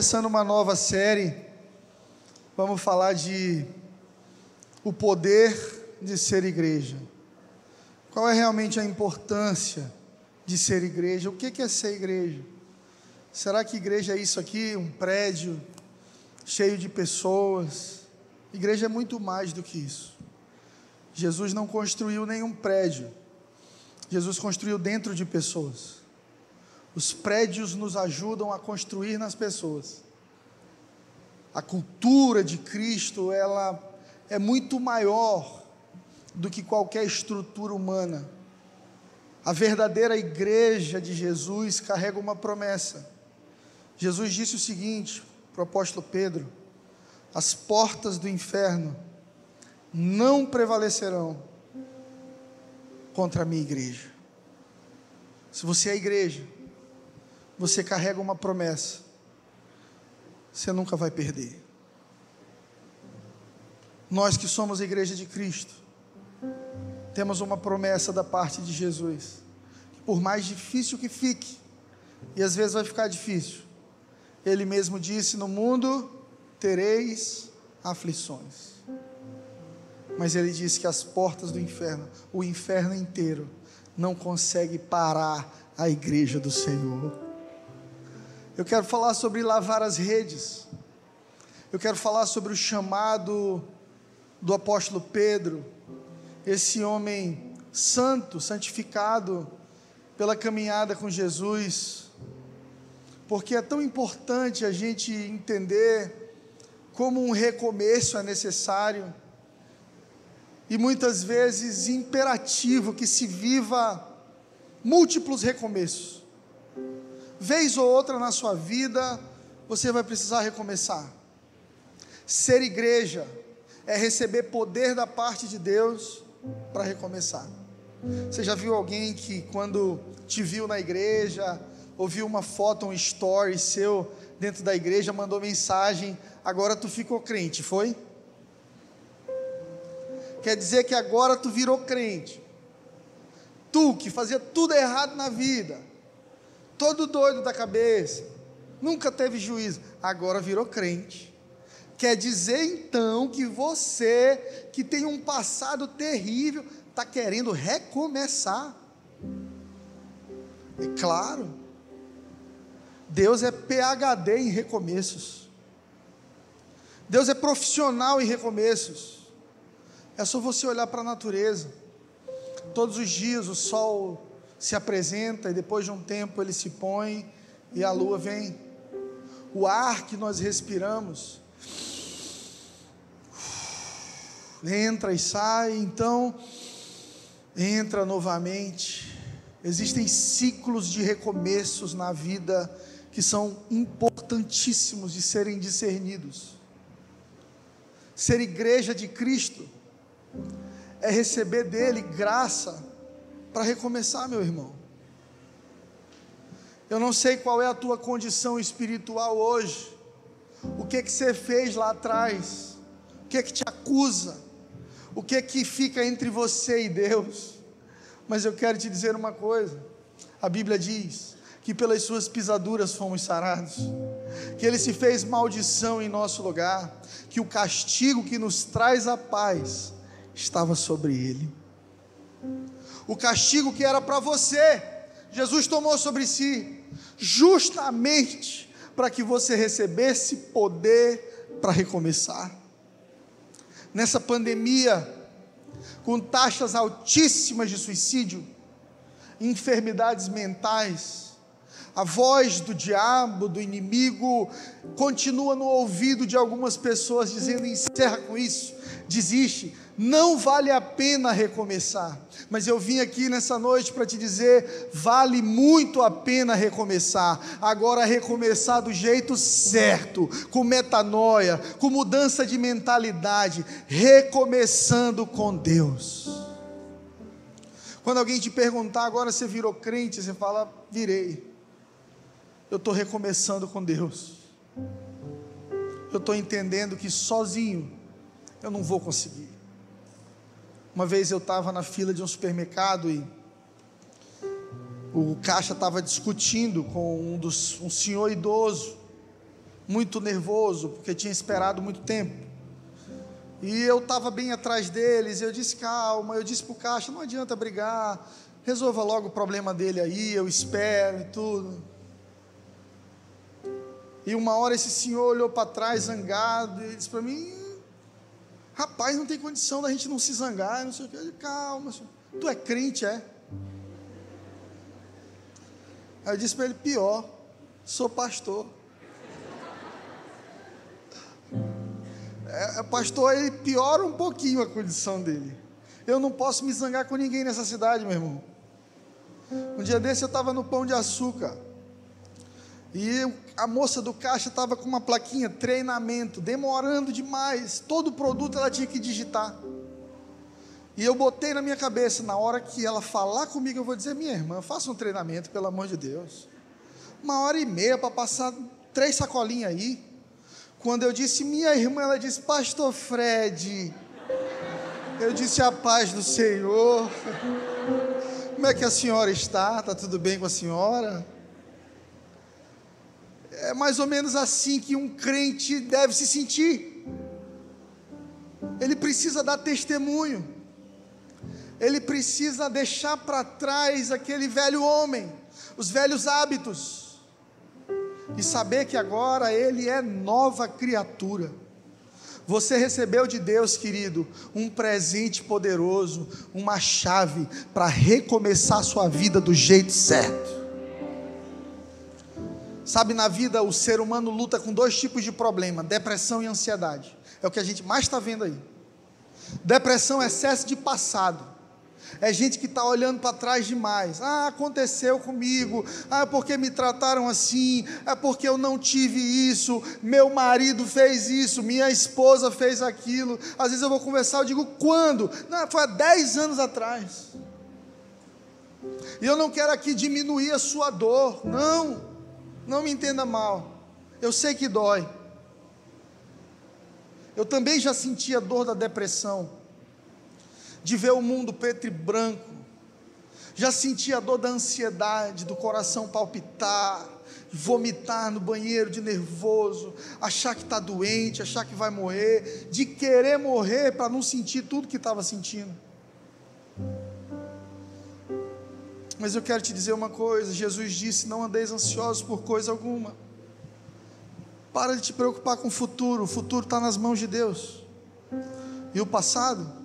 começando uma nova série. Vamos falar de o poder de ser igreja. Qual é realmente a importância de ser igreja? O que é ser igreja? Será que igreja é isso aqui, um prédio cheio de pessoas? Igreja é muito mais do que isso. Jesus não construiu nenhum prédio. Jesus construiu dentro de pessoas. Os prédios nos ajudam a construir nas pessoas. A cultura de Cristo, ela é muito maior do que qualquer estrutura humana. A verdadeira igreja de Jesus carrega uma promessa. Jesus disse o seguinte para o apóstolo Pedro: as portas do inferno não prevalecerão contra a minha igreja. Se você é a igreja, você carrega uma promessa, você nunca vai perder. Nós que somos a igreja de Cristo, temos uma promessa da parte de Jesus, que por mais difícil que fique, e às vezes vai ficar difícil, Ele mesmo disse: No mundo tereis aflições. Mas Ele disse que as portas do inferno, o inferno inteiro, não consegue parar a igreja do Senhor. Eu quero falar sobre lavar as redes. Eu quero falar sobre o chamado do apóstolo Pedro, esse homem santo, santificado pela caminhada com Jesus. Porque é tão importante a gente entender como um recomeço é necessário e muitas vezes imperativo que se viva múltiplos recomeços vez ou outra na sua vida, você vai precisar recomeçar. Ser igreja é receber poder da parte de Deus para recomeçar. Você já viu alguém que, quando te viu na igreja, ouviu uma foto, um story seu dentro da igreja, mandou mensagem, agora tu ficou crente, foi? Quer dizer que agora tu virou crente. Tu que fazia tudo errado na vida, todo doido da cabeça, nunca teve juízo, agora virou crente. Quer dizer então que você, que tem um passado terrível, está querendo recomeçar. É claro, Deus é PHD em recomeços. Deus é profissional em recomeços. É só você olhar para a natureza. Todos os dias o sol se apresenta e depois de um tempo ele se põe e a lua vem. O ar que nós respiramos entra e sai, então entra novamente. Existem ciclos de recomeços na vida que são importantíssimos de serem discernidos. Ser igreja de Cristo é receber dele graça para recomeçar, meu irmão. Eu não sei qual é a tua condição espiritual hoje, o que que você fez lá atrás, o que que te acusa, o que que fica entre você e Deus. Mas eu quero te dizer uma coisa: a Bíblia diz que pelas suas pisaduras fomos sarados, que Ele se fez maldição em nosso lugar, que o castigo que nos traz a paz estava sobre Ele. O castigo que era para você, Jesus tomou sobre si, justamente para que você recebesse poder para recomeçar. Nessa pandemia, com taxas altíssimas de suicídio, enfermidades mentais, a voz do diabo, do inimigo, continua no ouvido de algumas pessoas dizendo: encerra com isso, desiste, não vale a pena recomeçar. Mas eu vim aqui nessa noite para te dizer: vale muito a pena recomeçar. Agora, recomeçar do jeito certo, com metanoia, com mudança de mentalidade, recomeçando com Deus. Quando alguém te perguntar, agora você virou crente, você fala: virei. Eu estou recomeçando com Deus. Eu estou entendendo que sozinho eu não vou conseguir. Uma vez eu estava na fila de um supermercado e o caixa estava discutindo com um, dos, um senhor idoso, muito nervoso, porque tinha esperado muito tempo. E eu estava bem atrás deles, eu disse, calma, eu disse para o caixa, não adianta brigar, resolva logo o problema dele aí, eu espero e tudo. E uma hora esse senhor olhou para trás, zangado, e disse para mim, rapaz, não tem condição da gente não se zangar, não sei o que. Calma, senhor. tu é crente, é? Aí eu disse para ele, pior, sou pastor. É, é, pastor, ele piora um pouquinho a condição dele. Eu não posso me zangar com ninguém nessa cidade, meu irmão. Um dia desse eu estava no Pão de Açúcar. E a moça do caixa estava com uma plaquinha, treinamento, demorando demais. Todo produto ela tinha que digitar. E eu botei na minha cabeça, na hora que ela falar comigo, eu vou dizer, minha irmã, faça um treinamento, pelo amor de Deus. Uma hora e meia para passar três sacolinhas aí. Quando eu disse minha irmã, ela disse, Pastor Fred. Eu disse a paz do Senhor. Como é que a senhora está? Está tudo bem com a senhora? É mais ou menos assim que um crente deve se sentir. Ele precisa dar testemunho. Ele precisa deixar para trás aquele velho homem, os velhos hábitos e saber que agora ele é nova criatura. Você recebeu de Deus, querido, um presente poderoso, uma chave para recomeçar sua vida do jeito certo. Sabe, na vida o ser humano luta com dois tipos de problema: depressão e ansiedade. É o que a gente mais está vendo aí. Depressão é excesso de passado. É gente que está olhando para trás demais. Ah, aconteceu comigo. Ah, porque me trataram assim. É porque eu não tive isso. Meu marido fez isso. Minha esposa fez aquilo. Às vezes eu vou conversar, eu digo, quando? Não, foi há 10 anos atrás. E eu não quero aqui diminuir a sua dor. Não. Não me entenda mal. Eu sei que dói. Eu também já senti a dor da depressão de ver o mundo preto e branco, já senti a dor da ansiedade, do coração palpitar, vomitar no banheiro de nervoso, achar que está doente, achar que vai morrer, de querer morrer para não sentir tudo que estava sentindo. Mas eu quero te dizer uma coisa: Jesus disse: Não andeis ansiosos por coisa alguma. Para de te preocupar com o futuro, o futuro está nas mãos de Deus. E o passado,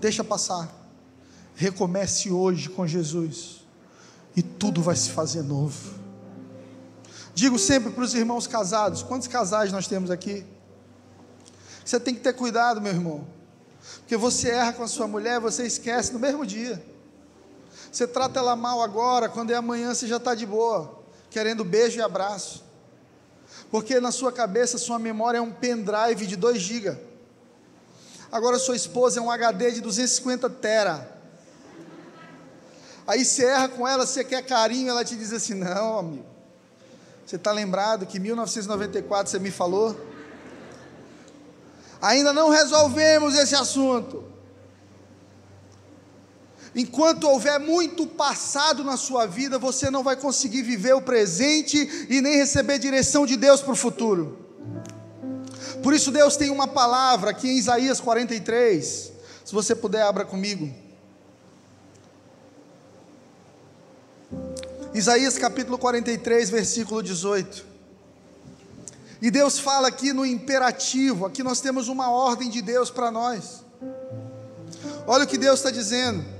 Deixa passar. Recomece hoje com Jesus. E tudo vai se fazer novo. Digo sempre para os irmãos casados: quantos casais nós temos aqui? Você tem que ter cuidado, meu irmão. Porque você erra com a sua mulher, você esquece no mesmo dia. Você trata ela mal agora, quando é amanhã você já está de boa, querendo beijo e abraço. Porque na sua cabeça, sua memória é um pendrive de 2 GB. Agora sua esposa é um HD de 250 tera. Aí você erra com ela, você quer carinho, ela te diz assim: Não, amigo. Você está lembrado que em 1994 você me falou? Ainda não resolvemos esse assunto. Enquanto houver muito passado na sua vida, você não vai conseguir viver o presente e nem receber direção de Deus para o futuro. Por isso Deus tem uma palavra aqui em Isaías 43. Se você puder, abra comigo. Isaías capítulo 43, versículo 18. E Deus fala aqui no imperativo, aqui nós temos uma ordem de Deus para nós. Olha o que Deus está dizendo.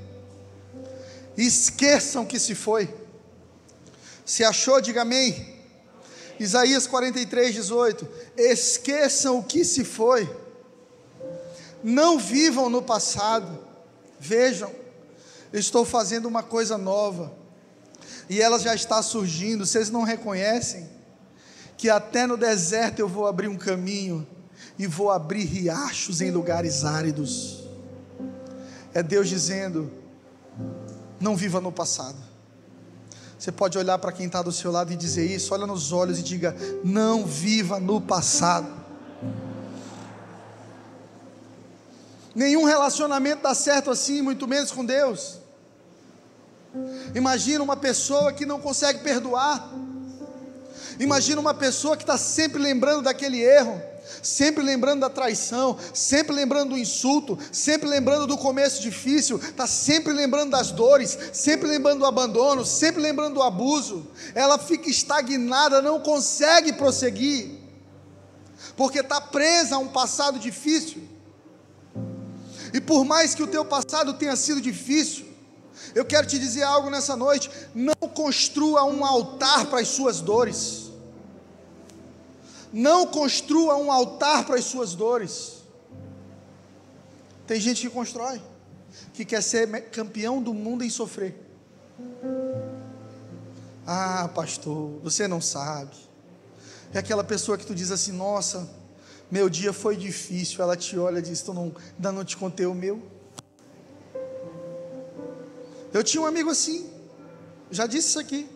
Esqueçam que se foi. Se achou, diga amém. Isaías 43, 18: Esqueçam o que se foi, não vivam no passado, vejam, estou fazendo uma coisa nova, e ela já está surgindo, vocês não reconhecem? Que até no deserto eu vou abrir um caminho, e vou abrir riachos em lugares áridos. É Deus dizendo: não viva no passado. Você pode olhar para quem está do seu lado e dizer isso, olha nos olhos e diga: não viva no passado. Nenhum relacionamento dá certo assim, muito menos com Deus. Imagina uma pessoa que não consegue perdoar. Imagina uma pessoa que está sempre lembrando daquele erro, sempre lembrando da traição, sempre lembrando do insulto, sempre lembrando do começo difícil, está sempre lembrando das dores, sempre lembrando do abandono, sempre lembrando do abuso. Ela fica estagnada, não consegue prosseguir, porque está presa a um passado difícil. E por mais que o teu passado tenha sido difícil, eu quero te dizer algo nessa noite: não construa um altar para as suas dores. Não construa um altar para as suas dores. Tem gente que constrói, que quer ser campeão do mundo em sofrer. Ah, pastor, você não sabe. É aquela pessoa que tu diz assim: Nossa, meu dia foi difícil. Ela te olha e diz: Tu não, ainda não te contei o meu. Eu tinha um amigo assim, já disse isso aqui.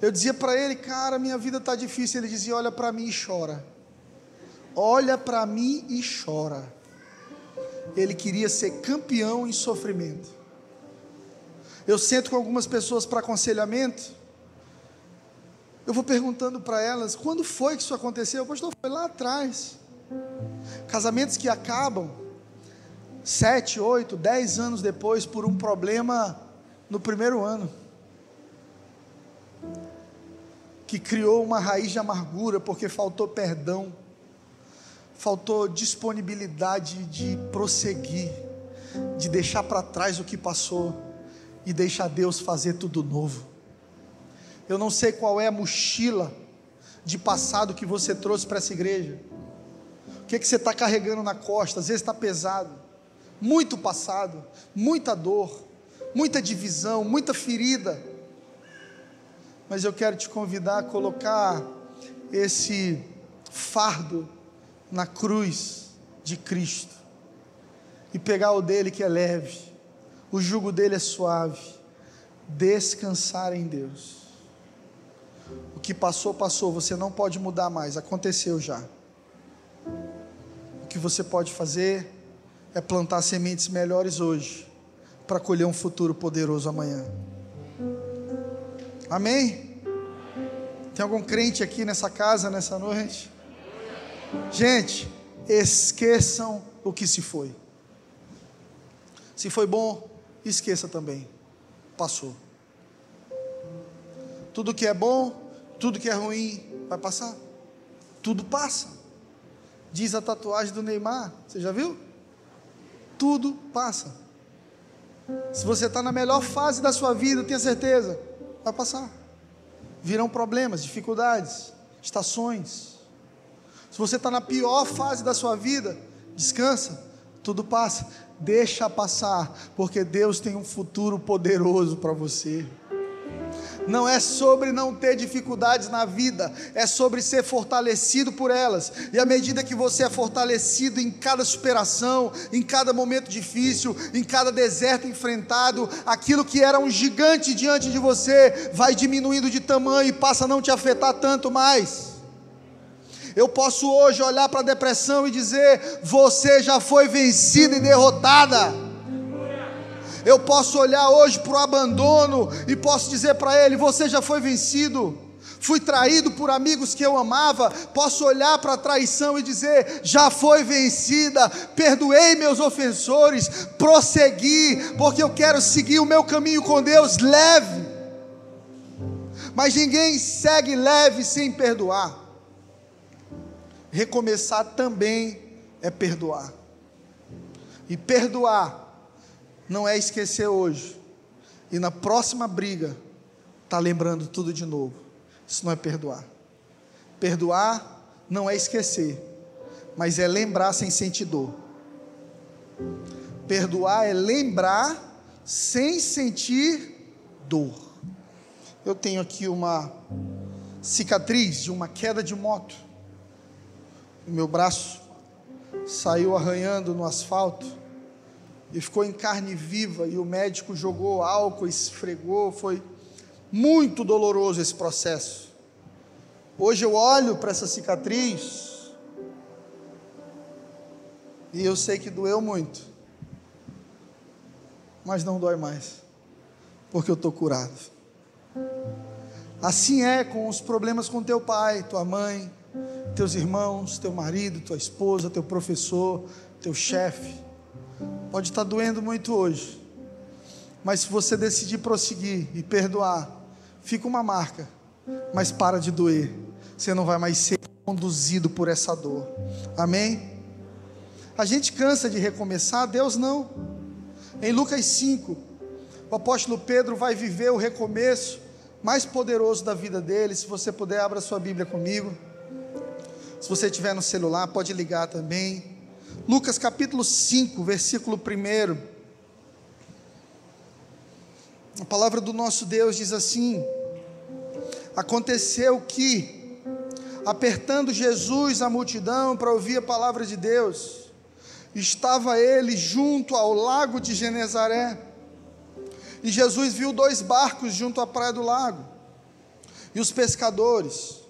Eu dizia para ele, cara, minha vida está difícil. Ele dizia: Olha para mim e chora. Olha para mim e chora. Ele queria ser campeão em sofrimento. Eu sento com algumas pessoas para aconselhamento. Eu vou perguntando para elas: quando foi que isso aconteceu? Pastor, foi lá atrás. Casamentos que acabam sete, oito, dez anos depois por um problema no primeiro ano que criou uma raiz de amargura porque faltou perdão, faltou disponibilidade de prosseguir, de deixar para trás o que passou e deixar Deus fazer tudo novo. Eu não sei qual é a mochila de passado que você trouxe para essa igreja. O que, é que você está carregando na costa? Às vezes está pesado, muito passado, muita dor, muita divisão, muita ferida mas eu quero te convidar a colocar esse fardo na cruz de Cristo e pegar o dele que é leve, o jugo dele é suave, descansar em Deus. O que passou, passou, você não pode mudar mais, aconteceu já. O que você pode fazer é plantar sementes melhores hoje, para colher um futuro poderoso amanhã. Amém? Tem algum crente aqui nessa casa nessa noite? Gente, esqueçam o que se foi. Se foi bom, esqueça também. Passou. Tudo que é bom, tudo que é ruim, vai passar. Tudo passa. Diz a tatuagem do Neymar. Você já viu? Tudo passa. Se você está na melhor fase da sua vida, tenha certeza, vai passar. Virão problemas, dificuldades, estações. Se você está na pior fase da sua vida, descansa, tudo passa, deixa passar, porque Deus tem um futuro poderoso para você não é sobre não ter dificuldades na vida, é sobre ser fortalecido por elas. E à medida que você é fortalecido em cada superação, em cada momento difícil, em cada deserto enfrentado, aquilo que era um gigante diante de você vai diminuindo de tamanho e passa a não te afetar tanto mais. Eu posso hoje olhar para a depressão e dizer: você já foi vencida e derrotada. Eu posso olhar hoje para o abandono e posso dizer para ele: Você já foi vencido. Fui traído por amigos que eu amava. Posso olhar para a traição e dizer: Já foi vencida. Perdoei meus ofensores. Prossegui, porque eu quero seguir o meu caminho com Deus leve. Mas ninguém segue leve sem perdoar. Recomeçar também é perdoar. E perdoar não é esquecer hoje. E na próxima briga, tá lembrando tudo de novo. Isso não é perdoar. Perdoar não é esquecer, mas é lembrar sem sentir dor. Perdoar é lembrar sem sentir dor. Eu tenho aqui uma cicatriz de uma queda de moto. O meu braço saiu arranhando no asfalto e ficou em carne viva, e o médico jogou álcool, esfregou, foi muito doloroso esse processo. Hoje eu olho para essa cicatriz e eu sei que doeu muito, mas não dói mais, porque eu estou curado. Assim é com os problemas com teu pai, tua mãe, teus irmãos, teu marido, tua esposa, teu professor, teu chefe. Pode estar doendo muito hoje, mas se você decidir prosseguir e perdoar, fica uma marca, mas para de doer. Você não vai mais ser conduzido por essa dor. Amém? A gente cansa de recomeçar, Deus não. Em Lucas 5, o apóstolo Pedro vai viver o recomeço mais poderoso da vida dele. Se você puder, abra sua Bíblia comigo. Se você tiver no celular, pode ligar também. Lucas capítulo 5, versículo 1. A palavra do nosso Deus diz assim: Aconteceu que, apertando Jesus a multidão para ouvir a palavra de Deus, estava ele junto ao lago de Genezaré. E Jesus viu dois barcos junto à praia do lago. E os pescadores,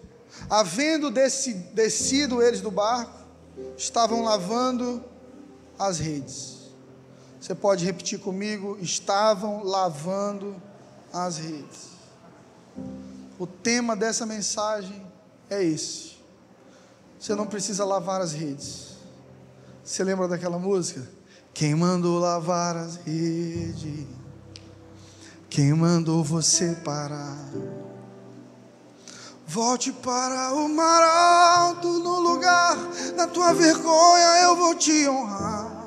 havendo descido eles do barco, estavam lavando as redes. Você pode repetir comigo? Estavam lavando as redes. O tema dessa mensagem é esse. Você não precisa lavar as redes. Você lembra daquela música? Quem mandou lavar as redes? Quem mandou você parar? Volte para o mar alto, no lugar da tua vergonha eu vou te honrar.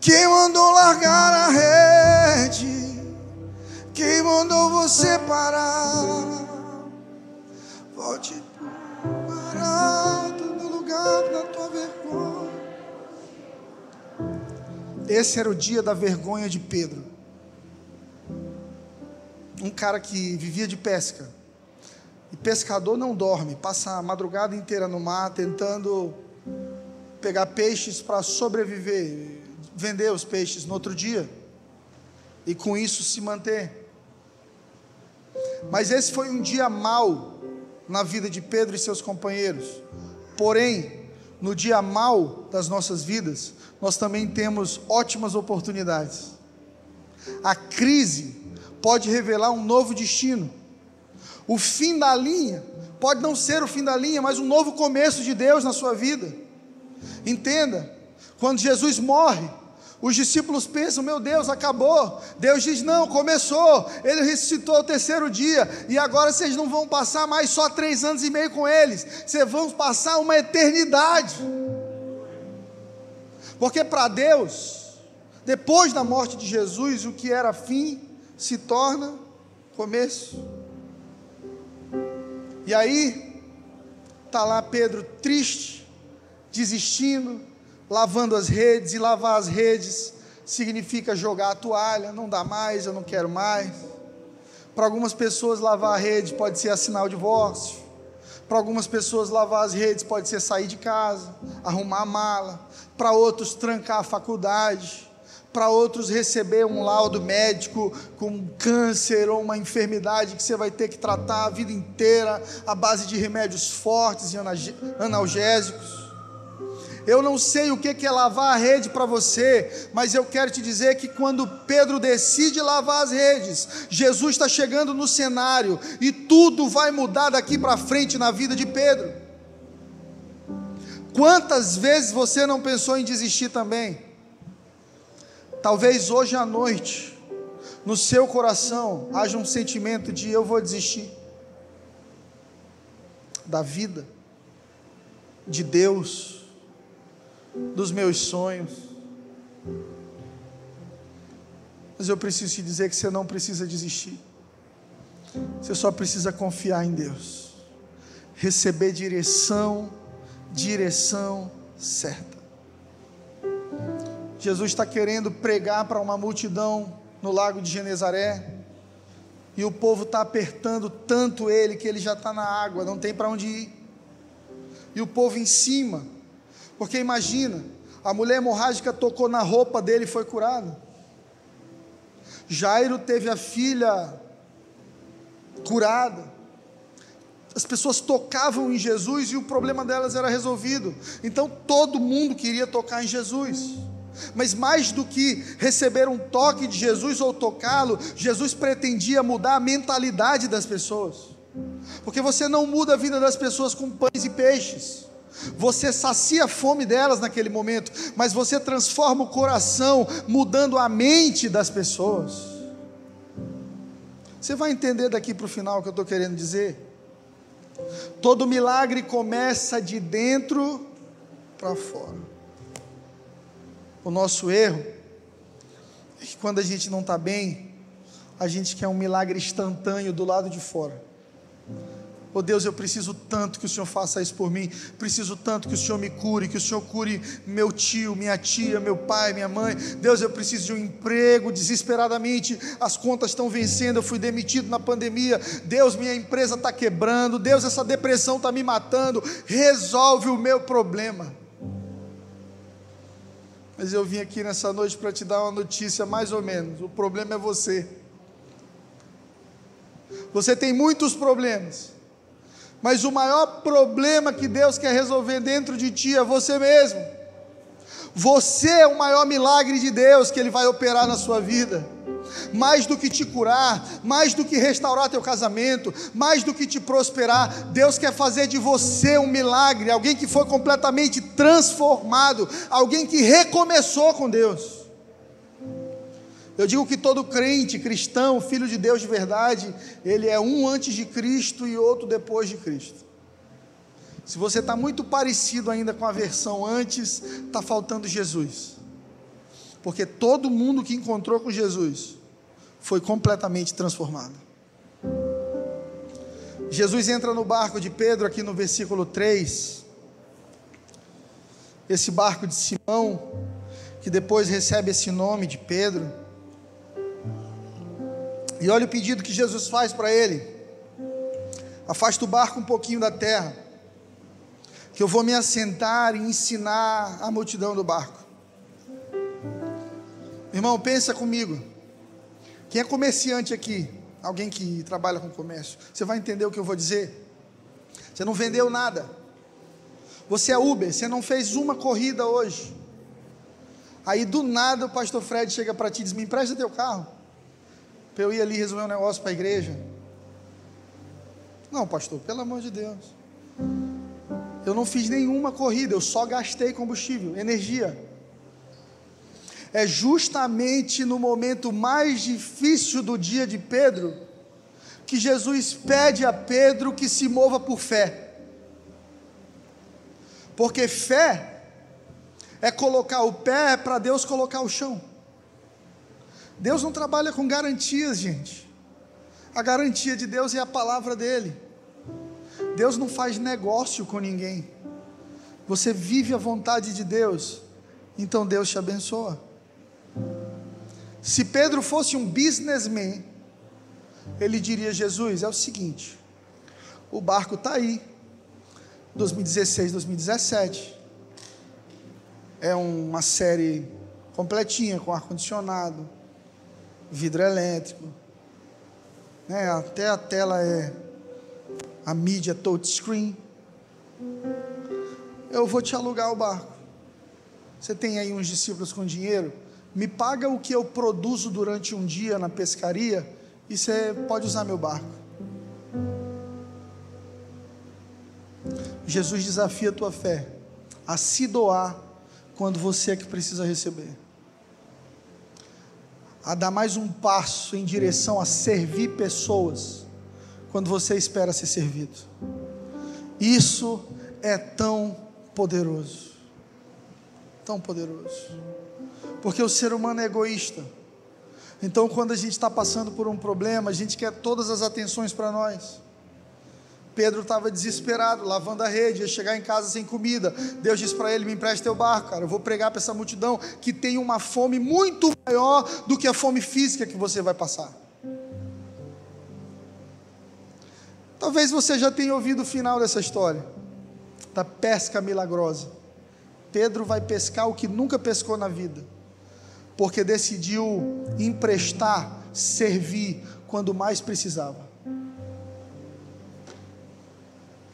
Quem mandou largar a rede? Quem mandou você parar? Volte parado no lugar da tua vergonha. Esse era o dia da vergonha de Pedro. Um cara que vivia de pesca. E pescador não dorme, passa a madrugada inteira no mar tentando pegar peixes para sobreviver vender os peixes no outro dia e com isso se manter. Mas esse foi um dia mau na vida de Pedro e seus companheiros. Porém, no dia mau das nossas vidas, nós também temos ótimas oportunidades. A crise pode revelar um novo destino. O fim da linha pode não ser o fim da linha, mas um novo começo de Deus na sua vida. Entenda, quando Jesus morre, os discípulos pensam: meu Deus, acabou. Deus diz: não, começou. Ele ressuscitou o terceiro dia. E agora vocês não vão passar mais só três anos e meio com eles. Vocês vão passar uma eternidade. Porque para Deus, depois da morte de Jesus, o que era fim se torna começo. E aí, está lá Pedro triste, desistindo lavando as redes, e lavar as redes significa jogar a toalha, não dá mais, eu não quero mais. Para algumas pessoas, lavar a rede pode ser assinar o divórcio. Para algumas pessoas, lavar as redes pode ser sair de casa, arrumar a mala. Para outros, trancar a faculdade. Para outros, receber um laudo médico com câncer ou uma enfermidade que você vai ter que tratar a vida inteira à base de remédios fortes e analgésicos. Eu não sei o que é lavar a rede para você, mas eu quero te dizer que quando Pedro decide lavar as redes, Jesus está chegando no cenário e tudo vai mudar daqui para frente na vida de Pedro. Quantas vezes você não pensou em desistir também? Talvez hoje à noite, no seu coração, haja um sentimento de eu vou desistir da vida, de Deus dos meus sonhos. Mas eu preciso te dizer que você não precisa desistir. Você só precisa confiar em Deus. Receber direção, direção certa. Jesus está querendo pregar para uma multidão no lago de Genezaré. E o povo está apertando tanto ele que ele já está na água, não tem para onde ir. E o povo em cima, porque imagina, a mulher hemorrágica tocou na roupa dele e foi curada. Jairo teve a filha curada. As pessoas tocavam em Jesus e o problema delas era resolvido. Então todo mundo queria tocar em Jesus. Mas mais do que receber um toque de Jesus ou tocá-lo, Jesus pretendia mudar a mentalidade das pessoas. Porque você não muda a vida das pessoas com pães e peixes. Você sacia a fome delas naquele momento, mas você transforma o coração, mudando a mente das pessoas. Você vai entender daqui para o final o que eu estou querendo dizer? Todo milagre começa de dentro para fora. O nosso erro é que quando a gente não está bem, a gente quer um milagre instantâneo do lado de fora. Oh Deus, eu preciso tanto que o Senhor faça isso por mim. Preciso tanto que o Senhor me cure, que o Senhor cure meu tio, minha tia, meu pai, minha mãe. Deus, eu preciso de um emprego desesperadamente. As contas estão vencendo. Eu fui demitido na pandemia. Deus, minha empresa está quebrando. Deus, essa depressão está me matando. Resolve o meu problema. Mas eu vim aqui nessa noite para te dar uma notícia mais ou menos. O problema é você. Você tem muitos problemas. Mas o maior problema que Deus quer resolver dentro de ti é você mesmo. Você é o maior milagre de Deus que Ele vai operar na sua vida. Mais do que te curar, mais do que restaurar teu casamento, mais do que te prosperar, Deus quer fazer de você um milagre, alguém que foi completamente transformado, alguém que recomeçou com Deus. Eu digo que todo crente, cristão, filho de Deus de verdade, ele é um antes de Cristo e outro depois de Cristo. Se você está muito parecido ainda com a versão antes, está faltando Jesus. Porque todo mundo que encontrou com Jesus foi completamente transformado. Jesus entra no barco de Pedro, aqui no versículo 3. Esse barco de Simão, que depois recebe esse nome de Pedro. E olha o pedido que Jesus faz para ele: afasta o barco um pouquinho da terra, que eu vou me assentar e ensinar a multidão do barco. Irmão, pensa comigo. Quem é comerciante aqui? Alguém que trabalha com comércio. Você vai entender o que eu vou dizer. Você não vendeu nada. Você é Uber, você não fez uma corrida hoje. Aí do nada o pastor Fred chega para ti e diz: Me empresta teu carro para eu ir ali resolver um negócio para a igreja. Não, pastor, pelo amor de Deus. Eu não fiz nenhuma corrida, eu só gastei combustível, energia. É justamente no momento mais difícil do dia de Pedro que Jesus pede a Pedro que se mova por fé. Porque fé é colocar o pé para Deus colocar o chão. Deus não trabalha com garantias, gente. A garantia de Deus é a palavra dele. Deus não faz negócio com ninguém. Você vive a vontade de Deus, então Deus te abençoa. Se Pedro fosse um businessman, ele diria: Jesus, é o seguinte, o barco está aí, 2016, 2017. É uma série completinha, com ar-condicionado, vidro elétrico, né? até a tela é a mídia touchscreen. Eu vou te alugar o barco. Você tem aí uns discípulos com dinheiro? Me paga o que eu produzo durante um dia na pescaria e você pode usar meu barco. Jesus desafia a tua fé a se doar quando você é que precisa receber a dar mais um passo em direção a servir pessoas quando você espera ser servido. Isso é tão poderoso. Tão poderoso. Porque o ser humano é egoísta. Então, quando a gente está passando por um problema, a gente quer todas as atenções para nós. Pedro estava desesperado, lavando a rede, ia chegar em casa sem comida. Deus disse para ele: Me empreste teu barco, cara. Eu vou pregar para essa multidão que tem uma fome muito maior do que a fome física que você vai passar. Talvez você já tenha ouvido o final dessa história, da pesca milagrosa. Pedro vai pescar o que nunca pescou na vida, porque decidiu emprestar, servir quando mais precisava.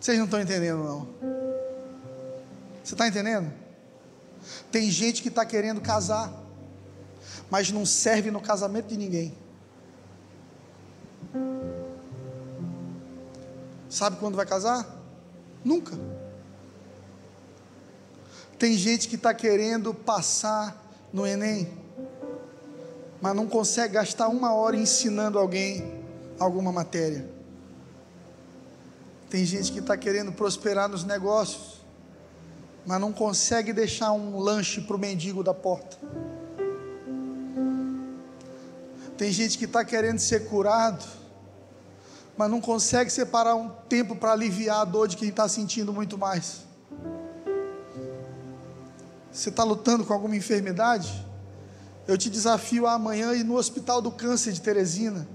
Vocês não estão entendendo, não. Você está entendendo? Tem gente que está querendo casar, mas não serve no casamento de ninguém. Sabe quando vai casar? Nunca. Tem gente que está querendo passar no Enem, mas não consegue gastar uma hora ensinando alguém alguma matéria. Tem gente que está querendo prosperar nos negócios, mas não consegue deixar um lanche para o mendigo da porta. Tem gente que está querendo ser curado, mas não consegue separar um tempo para aliviar a dor de quem está sentindo muito mais. Você está lutando com alguma enfermidade? Eu te desafio a amanhã ir no Hospital do Câncer de Teresina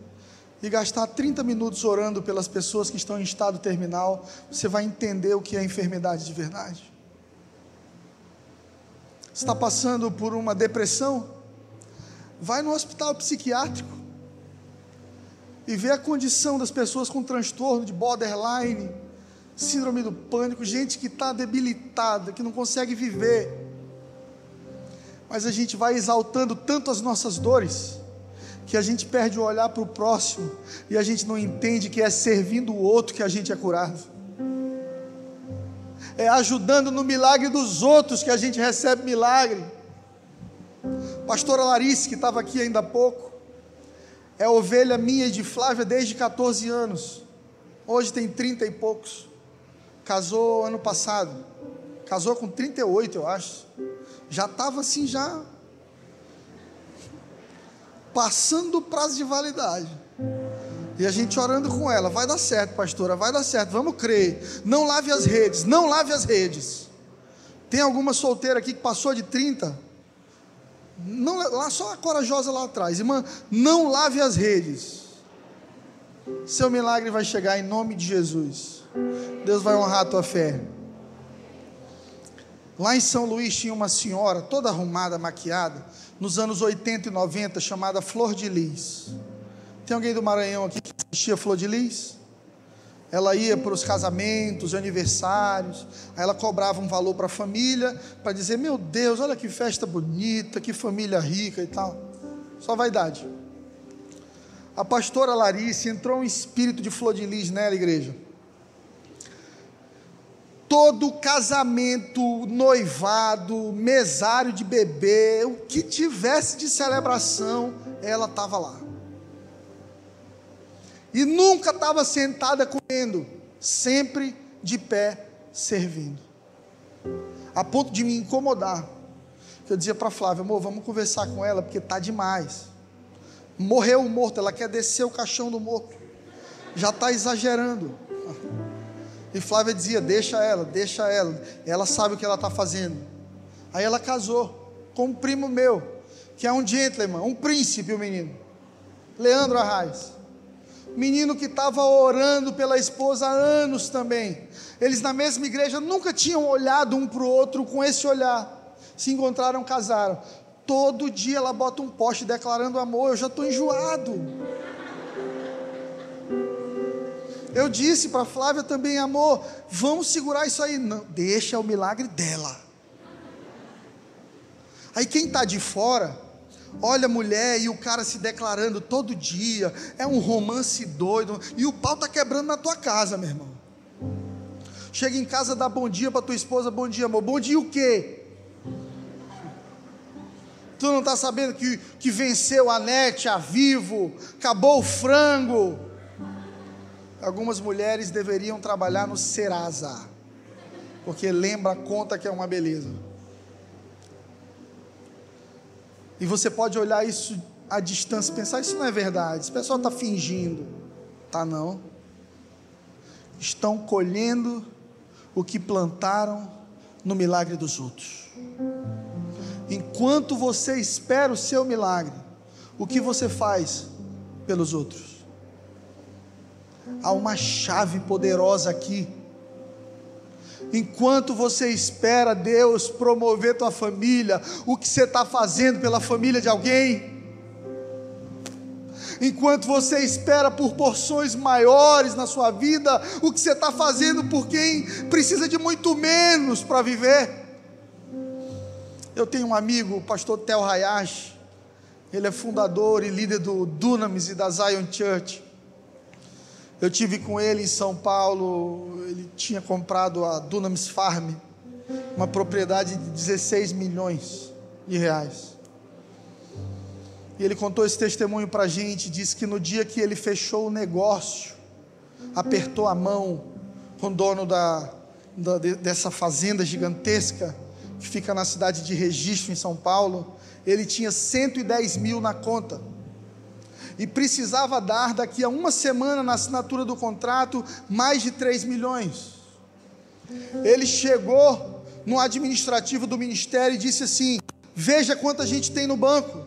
e gastar 30 minutos orando pelas pessoas que estão em estado terminal. Você vai entender o que é enfermidade de verdade. Está passando por uma depressão? Vai no hospital psiquiátrico e vê a condição das pessoas com transtorno de borderline, síndrome do pânico, gente que está debilitada, que não consegue viver. Mas a gente vai exaltando tanto as nossas dores, que a gente perde o olhar para o próximo e a gente não entende que é servindo o outro que a gente é curado. É ajudando no milagre dos outros que a gente recebe milagre. Pastora Larice, que estava aqui ainda há pouco, é ovelha minha de Flávia desde 14 anos. Hoje tem 30 e poucos. Casou ano passado. Casou com 38, eu acho. Já estava assim, já. Passando o prazo de validade. E a gente orando com ela, vai dar certo, pastora, vai dar certo, vamos crer. Não lave as redes, não lave as redes. Tem alguma solteira aqui que passou de 30? Não, lá só a corajosa lá atrás. Irmã, não lave as redes. Seu milagre vai chegar em nome de Jesus. Deus vai honrar a tua fé. Lá em São Luís tinha uma senhora toda arrumada, maquiada, nos anos 80 e 90, chamada Flor de Lis. Tem alguém do Maranhão aqui que assistia Flor de Lis? Ela ia para os casamentos, aniversários, aí ela cobrava um valor para a família, para dizer: Meu Deus, olha que festa bonita, que família rica e tal. Só vaidade. A pastora Larice entrou um espírito de flor de lis nela, igreja. Todo casamento, noivado, mesário de bebê, o que tivesse de celebração, ela estava lá e nunca estava sentada comendo, sempre de pé servindo. A ponto de me incomodar. Eu dizia para Flávia, amor, vamos conversar com ela, porque tá demais. Morreu o morto, ela quer descer o caixão do morto. Já está exagerando. E Flávia dizia: Deixa ela, deixa ela. Ela sabe o que ela está fazendo. Aí ela casou com um primo meu, que é um gentleman, um príncipe, o menino, Leandro Arraes menino que estava orando pela esposa há anos também. Eles na mesma igreja nunca tinham olhado um para o outro com esse olhar. Se encontraram, casaram. Todo dia ela bota um poste declarando amor. Eu já estou enjoado. Eu disse para Flávia também, amor, vamos segurar isso aí. Não, deixa o milagre dela. Aí quem está de fora Olha a mulher e o cara se declarando todo dia, é um romance doido, e o pau tá quebrando na tua casa, meu irmão. Chega em casa, dá bom dia para tua esposa, bom dia, amor. Bom dia o quê? Tu não está sabendo que, que venceu a net, a vivo, acabou o frango. Algumas mulheres deveriam trabalhar no Serasa, porque lembra conta que é uma beleza. E você pode olhar isso à distância e pensar: isso não é verdade, esse pessoal está fingindo. Tá, não. Estão colhendo o que plantaram no milagre dos outros. Enquanto você espera o seu milagre, o que você faz pelos outros? Há uma chave poderosa aqui Enquanto você espera Deus promover tua família, o que você está fazendo pela família de alguém? Enquanto você espera por porções maiores na sua vida, o que você está fazendo por quem precisa de muito menos para viver? Eu tenho um amigo, o pastor Tel Hayashi, ele é fundador e líder do Dunamis e da Zion Church. Eu tive com ele em São Paulo, ele tinha comprado a Dunamis Farm, uma propriedade de 16 milhões de reais. E ele contou esse testemunho para a gente, disse que no dia que ele fechou o negócio, apertou a mão com o dono da, da, dessa fazenda gigantesca, que fica na cidade de Registro, em São Paulo, ele tinha 110 mil na conta. E precisava dar, daqui a uma semana, na assinatura do contrato, mais de 3 milhões. Ele chegou no administrativo do ministério e disse assim: Veja quanta gente tem no banco.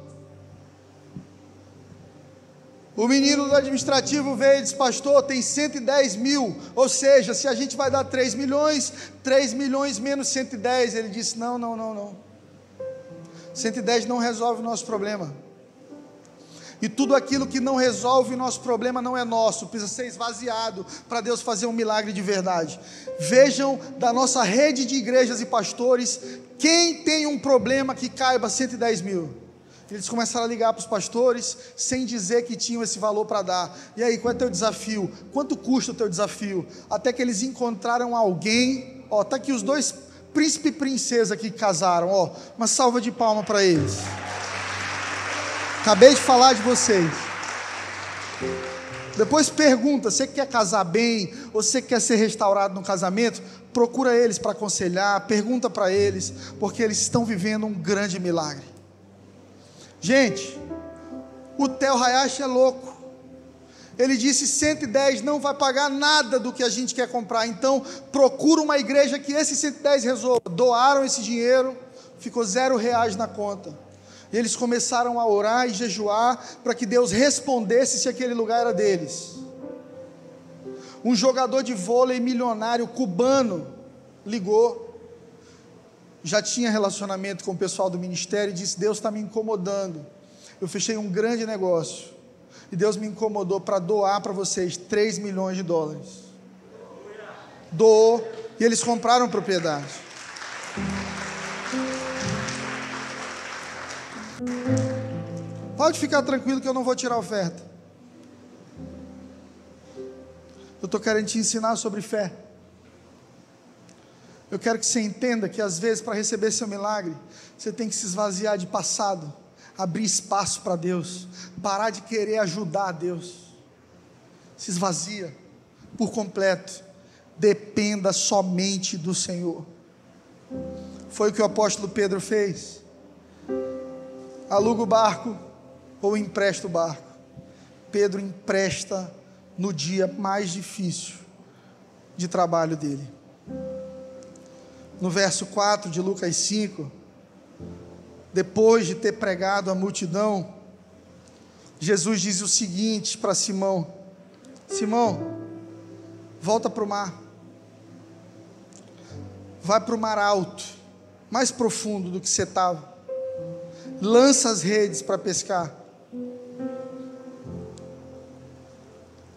O menino do administrativo veio e disse: Pastor, tem 110 mil. Ou seja, se a gente vai dar 3 milhões, 3 milhões menos 110. Ele disse: Não, não, não, não. 110 não resolve o nosso problema. E tudo aquilo que não resolve o nosso problema não é nosso, precisa ser esvaziado para Deus fazer um milagre de verdade. Vejam da nossa rede de igrejas e pastores, quem tem um problema que caiba 110 mil. Eles começaram a ligar para os pastores sem dizer que tinham esse valor para dar. E aí, qual é o teu desafio? Quanto custa o teu desafio? Até que eles encontraram alguém, ó, tá aqui os dois príncipe e princesa que casaram, ó, uma salva de palma para eles. Acabei de falar de vocês. Depois pergunta: você quer casar bem? Ou você quer ser restaurado no casamento? Procura eles para aconselhar, pergunta para eles, porque eles estão vivendo um grande milagre. Gente, o Tel Hayashi é louco. Ele disse: 110 não vai pagar nada do que a gente quer comprar. Então, procura uma igreja que esse 110 resolva. Doaram esse dinheiro, ficou zero reais na conta. E eles começaram a orar e jejuar para que Deus respondesse se aquele lugar era deles. Um jogador de vôlei milionário cubano ligou. Já tinha relacionamento com o pessoal do ministério e disse: Deus está me incomodando. Eu fechei um grande negócio e Deus me incomodou para doar para vocês 3 milhões de dólares. Doou e eles compraram propriedade. Pode ficar tranquilo que eu não vou tirar oferta. Eu estou querendo te ensinar sobre fé. Eu quero que você entenda que às vezes para receber seu milagre, você tem que se esvaziar de passado abrir espaço para Deus, parar de querer ajudar a Deus. Se esvazia por completo. Dependa somente do Senhor. Foi o que o apóstolo Pedro fez. Aluga o barco ou empresta o barco. Pedro empresta no dia mais difícil de trabalho dele. No verso 4 de Lucas 5, depois de ter pregado a multidão, Jesus diz o seguinte para Simão: Simão, volta para o mar, vai para o mar alto, mais profundo do que você estava, lança as redes para pescar.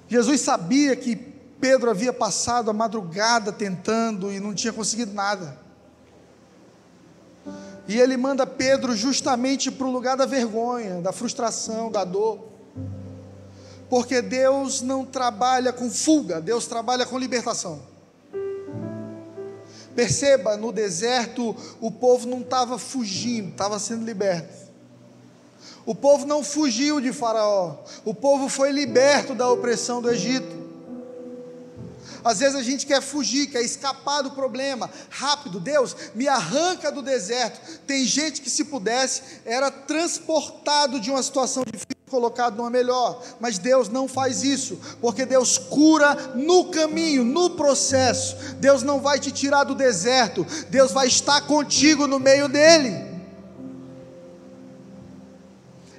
Jesus sabia que Pedro havia passado a madrugada tentando e não tinha conseguido nada. E ele manda Pedro justamente para o lugar da vergonha, da frustração, da dor. Porque Deus não trabalha com fuga, Deus trabalha com libertação. Perceba, no deserto o povo não estava fugindo, estava sendo liberto. O povo não fugiu de Faraó, o povo foi liberto da opressão do Egito. Às vezes a gente quer fugir, quer escapar do problema. Rápido, Deus, me arranca do deserto. Tem gente que, se pudesse, era transportado de uma situação difícil colocado numa melhor, mas Deus não faz isso, porque Deus cura no caminho, no processo. Deus não vai te tirar do deserto, Deus vai estar contigo no meio dele.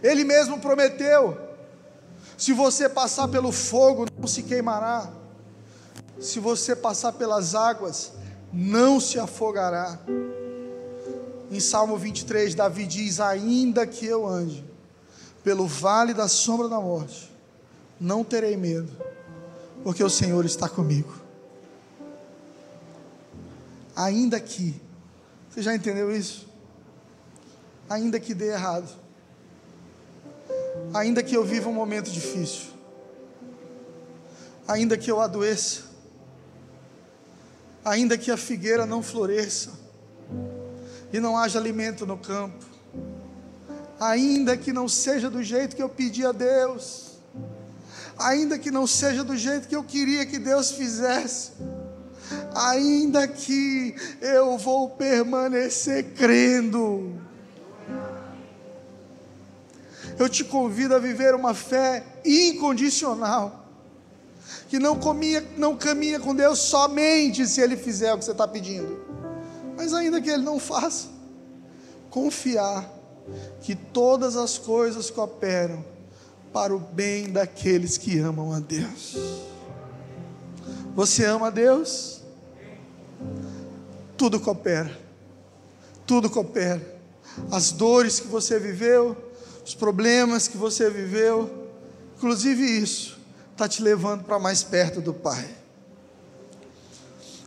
Ele mesmo prometeu: se você passar pelo fogo, não se queimará se você passar pelas águas, não se afogará. Em Salmo 23, Davi diz: Ainda que eu ande pelo vale da sombra da morte, não terei medo, porque o Senhor está comigo. Ainda que, você já entendeu isso? ainda que dê errado, ainda que eu viva um momento difícil, ainda que eu adoeça, ainda que a figueira não floresça e não haja alimento no campo, ainda que não seja do jeito que eu pedi a Deus, ainda que não seja do jeito que eu queria que Deus fizesse, ainda que eu vou permanecer crendo. Eu te convido a viver uma fé incondicional, que não, comia, não caminha com Deus somente se Ele fizer o que você está pedindo, mas ainda que Ele não faça, confiar que todas as coisas cooperam para o bem daqueles que amam a Deus. Você ama a Deus? Tudo coopera, tudo coopera. As dores que você viveu, os problemas que você viveu, inclusive isso, está te levando para mais perto do Pai.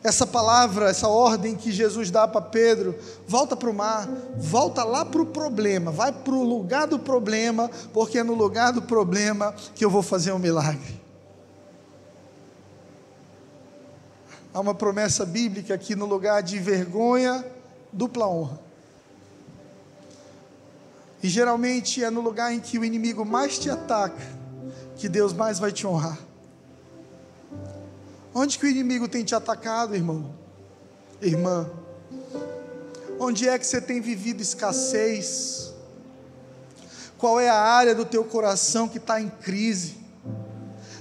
Essa palavra, essa ordem que Jesus dá para Pedro, volta para o mar, volta lá para o problema, vai para o lugar do problema, porque é no lugar do problema que eu vou fazer um milagre. Há uma promessa bíblica que no lugar de vergonha, dupla honra. E geralmente é no lugar em que o inimigo mais te ataca que Deus mais vai te honrar. Onde que o inimigo tem te atacado, irmão? Irmã? Onde é que você tem vivido escassez? Qual é a área do teu coração que está em crise?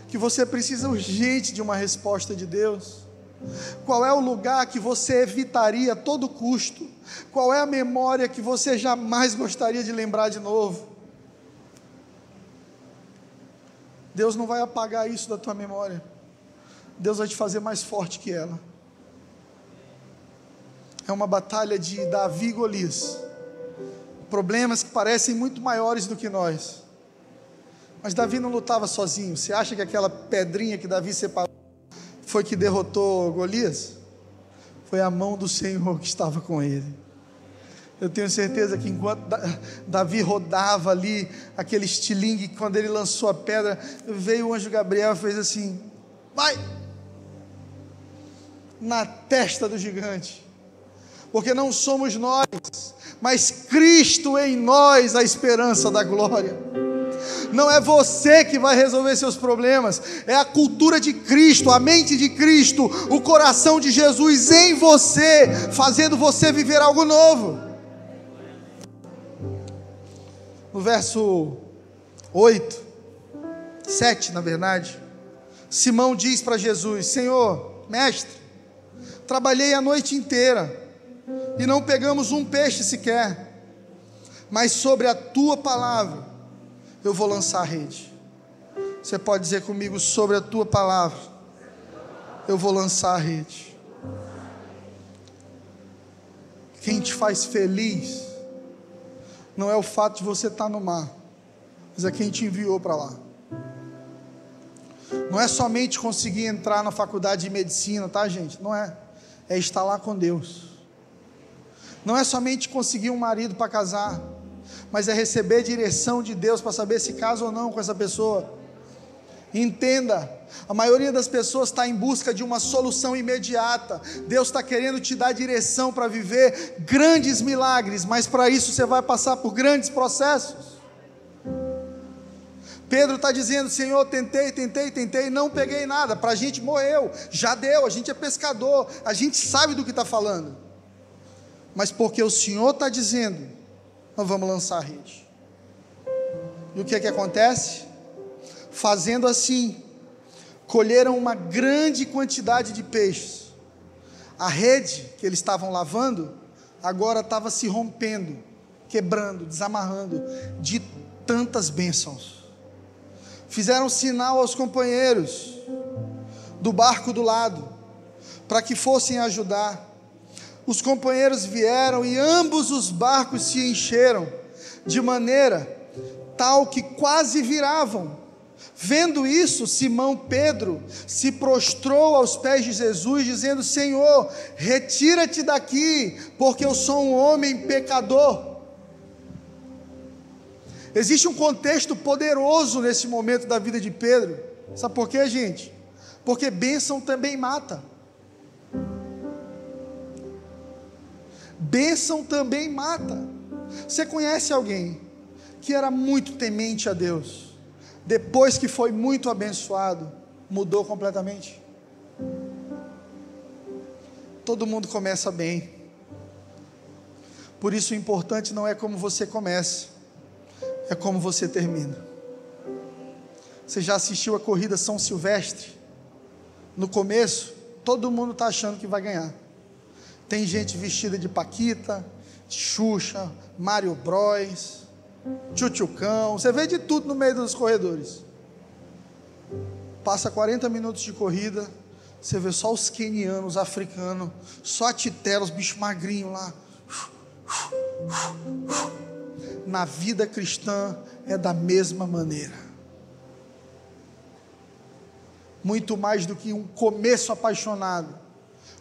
Que você precisa urgente de uma resposta de Deus? Qual é o lugar que você evitaria a todo custo? Qual é a memória que você jamais gostaria de lembrar de novo? Deus não vai apagar isso da tua memória. Deus vai te fazer mais forte que ela. É uma batalha de Davi e Golias. Problemas que parecem muito maiores do que nós. Mas Davi não lutava sozinho. Você acha que aquela pedrinha que Davi separou foi que derrotou Golias? Foi a mão do Senhor que estava com ele. Eu tenho certeza que enquanto Davi rodava ali aquele estilingue, quando ele lançou a pedra, veio o anjo Gabriel e fez assim: vai! Na testa do gigante. Porque não somos nós, mas Cristo em nós a esperança da glória. Não é você que vai resolver seus problemas, é a cultura de Cristo, a mente de Cristo, o coração de Jesus em você, fazendo você viver algo novo. No verso 8, 7, na verdade, Simão diz para Jesus: Senhor, mestre, trabalhei a noite inteira e não pegamos um peixe sequer, mas sobre a tua palavra eu vou lançar a rede. Você pode dizer comigo sobre a tua palavra, eu vou lançar a rede. Quem te faz feliz não é o fato de você estar no mar, mas é quem te enviou para lá. Não é somente conseguir entrar na faculdade de medicina, tá, gente? Não é. É estar lá com Deus. Não é somente conseguir um marido para casar mas é receber direção de Deus para saber se casa ou não com essa pessoa. Entenda, a maioria das pessoas está em busca de uma solução imediata. Deus está querendo te dar direção para viver grandes milagres, mas para isso você vai passar por grandes processos. Pedro está dizendo: Senhor, tentei, tentei, tentei, não peguei nada. Para a gente morreu, já deu, a gente é pescador, a gente sabe do que está falando. Mas porque o Senhor está dizendo, nós vamos lançar a rede. E o que é que acontece? Fazendo assim, colheram uma grande quantidade de peixes. A rede que eles estavam lavando agora estava se rompendo, quebrando, desamarrando de tantas bênçãos. Fizeram sinal aos companheiros do barco do lado para que fossem ajudar os companheiros vieram e ambos os barcos se encheram, de maneira tal que quase viravam. Vendo isso, Simão Pedro se prostrou aos pés de Jesus, dizendo: Senhor, retira-te daqui, porque eu sou um homem pecador. Existe um contexto poderoso nesse momento da vida de Pedro. Sabe por quê, gente? Porque bênção também mata. Bênção também mata. Você conhece alguém que era muito temente a Deus, depois que foi muito abençoado, mudou completamente? Todo mundo começa bem. Por isso o importante não é como você começa, é como você termina. Você já assistiu a corrida São Silvestre? No começo, todo mundo está achando que vai ganhar. Tem gente vestida de Paquita, Xuxa, Mário Bros, Tchutchucão, você vê de tudo no meio dos corredores. Passa 40 minutos de corrida, você vê só os quenianos, os africanos, só a titela, os bichos magrinhos lá. Na vida cristã é da mesma maneira. Muito mais do que um começo apaixonado,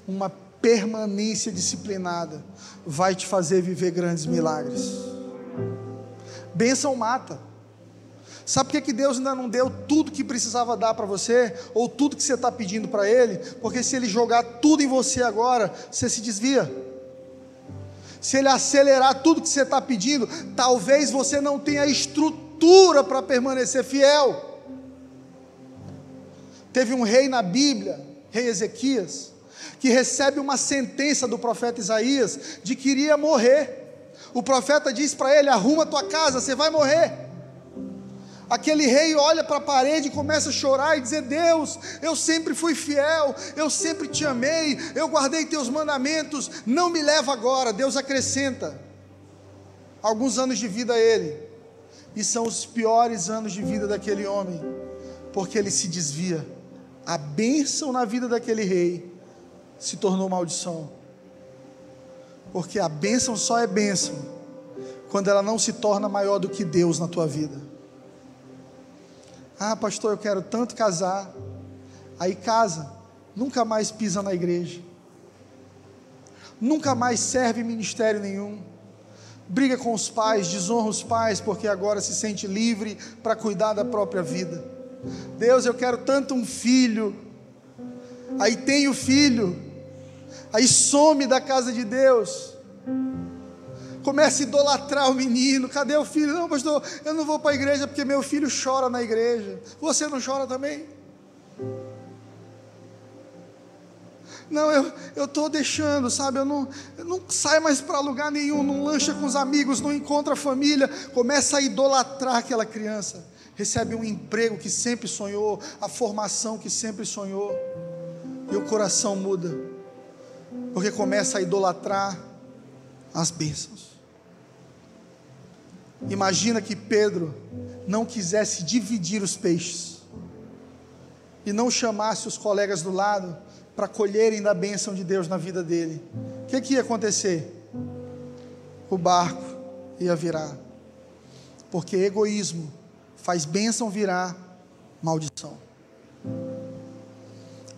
uma permanência disciplinada vai te fazer viver grandes milagres. Bênção mata. Sabe por que, Deus ainda não deu tudo que precisava dar para você, ou tudo que você está pedindo para Ele? Porque se Ele jogar tudo em você agora, você se desvia. Se Ele acelerar tudo que você está pedindo, talvez você não tenha estrutura para permanecer fiel. Teve um rei na Bíblia, rei Ezequias, que recebe uma sentença do profeta Isaías de que iria morrer. O profeta diz para ele: arruma tua casa, você vai morrer. Aquele rei olha para a parede e começa a chorar e dizer: Deus, eu sempre fui fiel, eu sempre te amei, eu guardei teus mandamentos, não me leva agora. Deus acrescenta alguns anos de vida a ele, e são os piores anos de vida daquele homem, porque ele se desvia. A bênção na vida daquele rei se tornou maldição. Porque a bênção só é bênção quando ela não se torna maior do que Deus na tua vida. Ah, pastor, eu quero tanto casar. Aí casa, nunca mais pisa na igreja. Nunca mais serve ministério nenhum. Briga com os pais, desonra os pais, porque agora se sente livre para cuidar da própria vida. Deus, eu quero tanto um filho. Aí tem o filho, aí some da casa de Deus, começa a idolatrar o menino. Cadê o filho? Não, pastor, eu não vou para a igreja porque meu filho chora na igreja. Você não chora também? Não, eu estou deixando, sabe? Eu não, eu não saio mais para lugar nenhum, não lancha com os amigos, não encontra família. Começa a idolatrar aquela criança. Recebe um emprego que sempre sonhou, a formação que sempre sonhou, e o coração muda porque começa a idolatrar as bênçãos. Imagina que Pedro não quisesse dividir os peixes e não chamasse os colegas do lado para colherem da bênção de Deus na vida dele. O que, que ia acontecer? O barco ia virar, porque egoísmo faz bênção virar maldição.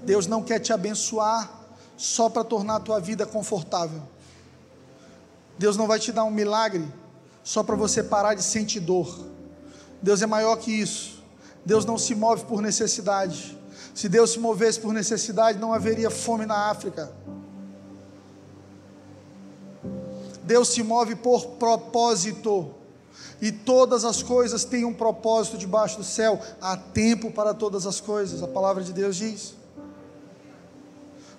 Deus não quer te abençoar só para tornar a tua vida confortável. Deus não vai te dar um milagre só para você parar de sentir dor. Deus é maior que isso. Deus não se move por necessidade. Se Deus se movesse por necessidade, não haveria fome na África. Deus se move por propósito. E todas as coisas têm um propósito debaixo do céu. Há tempo para todas as coisas. A palavra de Deus diz.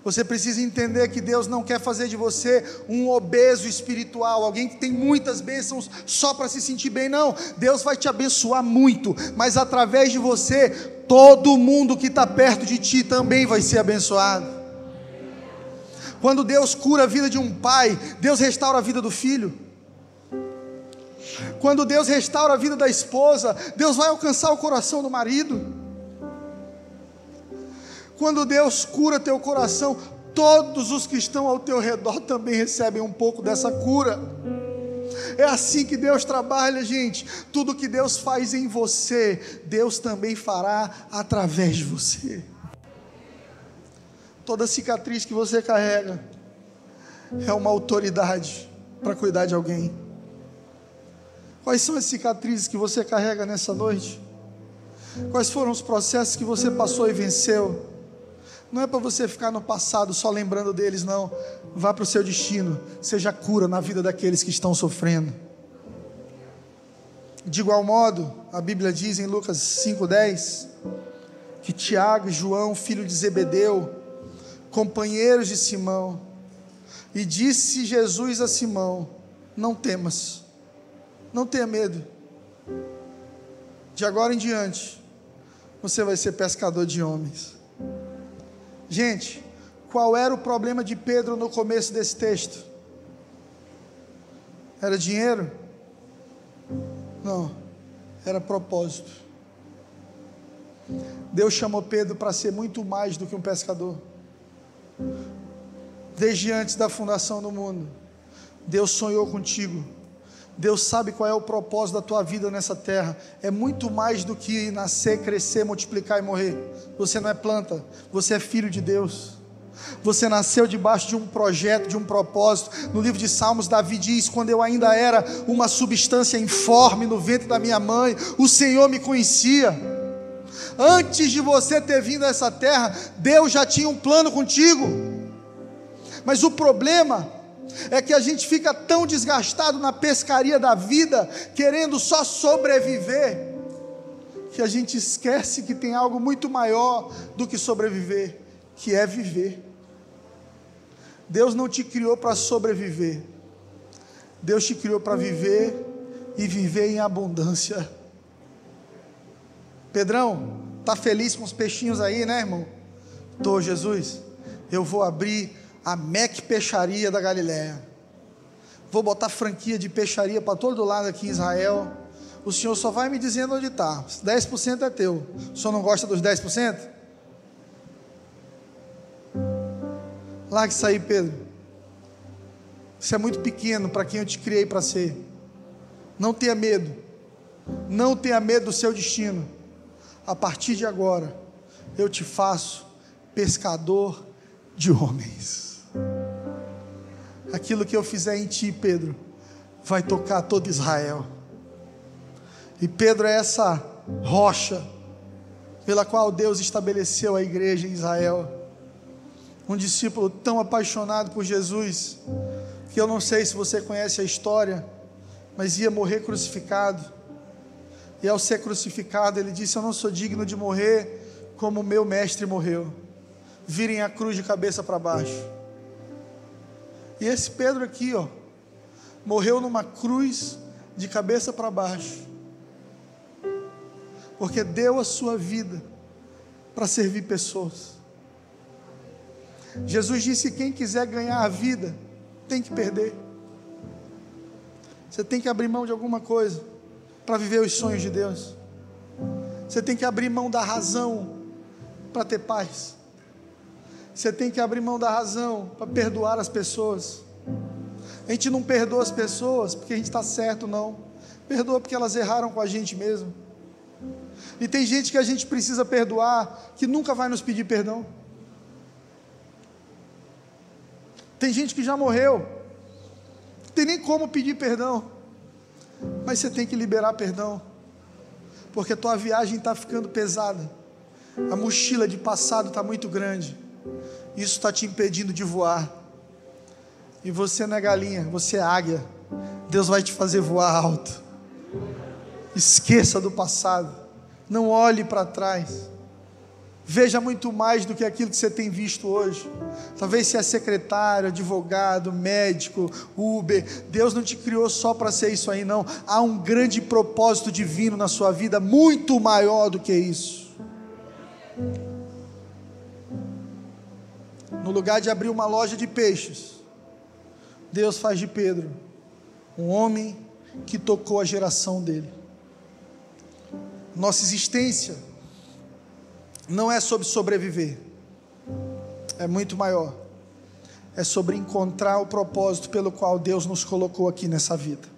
Você precisa entender que Deus não quer fazer de você um obeso espiritual, alguém que tem muitas bênçãos só para se sentir bem, não. Deus vai te abençoar muito, mas através de você, todo mundo que está perto de ti também vai ser abençoado. Quando Deus cura a vida de um pai, Deus restaura a vida do filho. Quando Deus restaura a vida da esposa, Deus vai alcançar o coração do marido. Quando Deus cura teu coração, todos os que estão ao teu redor também recebem um pouco dessa cura. É assim que Deus trabalha, gente. Tudo que Deus faz em você, Deus também fará através de você. Toda cicatriz que você carrega é uma autoridade para cuidar de alguém. Quais são as cicatrizes que você carrega nessa noite? Quais foram os processos que você passou e venceu? Não é para você ficar no passado só lembrando deles, não. Vá para o seu destino, seja cura na vida daqueles que estão sofrendo. De igual modo, a Bíblia diz em Lucas 5,10 que Tiago e João, filho de Zebedeu, companheiros de Simão, e disse Jesus a Simão: Não temas, não tenha medo, de agora em diante, você vai ser pescador de homens. Gente, qual era o problema de Pedro no começo desse texto? Era dinheiro? Não, era propósito. Deus chamou Pedro para ser muito mais do que um pescador. Desde antes da fundação do mundo, Deus sonhou contigo. Deus sabe qual é o propósito da tua vida nessa terra. É muito mais do que nascer, crescer, multiplicar e morrer. Você não é planta, você é filho de Deus. Você nasceu debaixo de um projeto, de um propósito. No livro de Salmos, Davi diz: Quando eu ainda era uma substância informe no ventre da minha mãe, o Senhor me conhecia. Antes de você ter vindo a essa terra, Deus já tinha um plano contigo. Mas o problema é que a gente fica tão desgastado na pescaria da vida, querendo só sobreviver, que a gente esquece que tem algo muito maior do que sobreviver, que é viver. Deus não te criou para sobreviver. Deus te criou para viver e viver em abundância. Pedrão, tá feliz com os peixinhos aí, né, irmão? Tô, Jesus. Eu vou abrir a Mec Peixaria da Galiléia. Vou botar franquia de peixaria para todo lado aqui em Israel. O senhor só vai me dizendo onde está. 10% é teu. O senhor não gosta dos 10%? Largue isso aí, Pedro. Isso é muito pequeno para quem eu te criei para ser. Não tenha medo. Não tenha medo do seu destino. A partir de agora, eu te faço pescador de homens. Aquilo que eu fizer em ti, Pedro, vai tocar todo Israel. E Pedro é essa rocha pela qual Deus estabeleceu a igreja em Israel um discípulo tão apaixonado por Jesus, que eu não sei se você conhece a história, mas ia morrer crucificado. E ao ser crucificado, ele disse: Eu não sou digno de morrer como meu mestre morreu. Virem a cruz de cabeça para baixo. E esse Pedro aqui, ó, morreu numa cruz de cabeça para baixo, porque deu a sua vida para servir pessoas. Jesus disse: quem quiser ganhar a vida, tem que perder. Você tem que abrir mão de alguma coisa para viver os sonhos de Deus. Você tem que abrir mão da razão para ter paz. Você tem que abrir mão da razão para perdoar as pessoas. A gente não perdoa as pessoas porque a gente está certo, não. Perdoa porque elas erraram com a gente mesmo. E tem gente que a gente precisa perdoar que nunca vai nos pedir perdão. Tem gente que já morreu, não tem nem como pedir perdão, mas você tem que liberar perdão, porque a tua viagem está ficando pesada, a mochila de passado está muito grande, isso está te impedindo de voar, e você não é galinha, você é águia, Deus vai te fazer voar alto, esqueça do passado, não olhe para trás, Veja muito mais do que aquilo que você tem visto hoje. Talvez se é secretário, advogado, médico, Uber. Deus não te criou só para ser isso aí, não. Há um grande propósito divino na sua vida, muito maior do que isso. No lugar de abrir uma loja de peixes, Deus faz de Pedro um homem que tocou a geração dele. Nossa existência não é sobre sobreviver, é muito maior. É sobre encontrar o propósito pelo qual Deus nos colocou aqui nessa vida.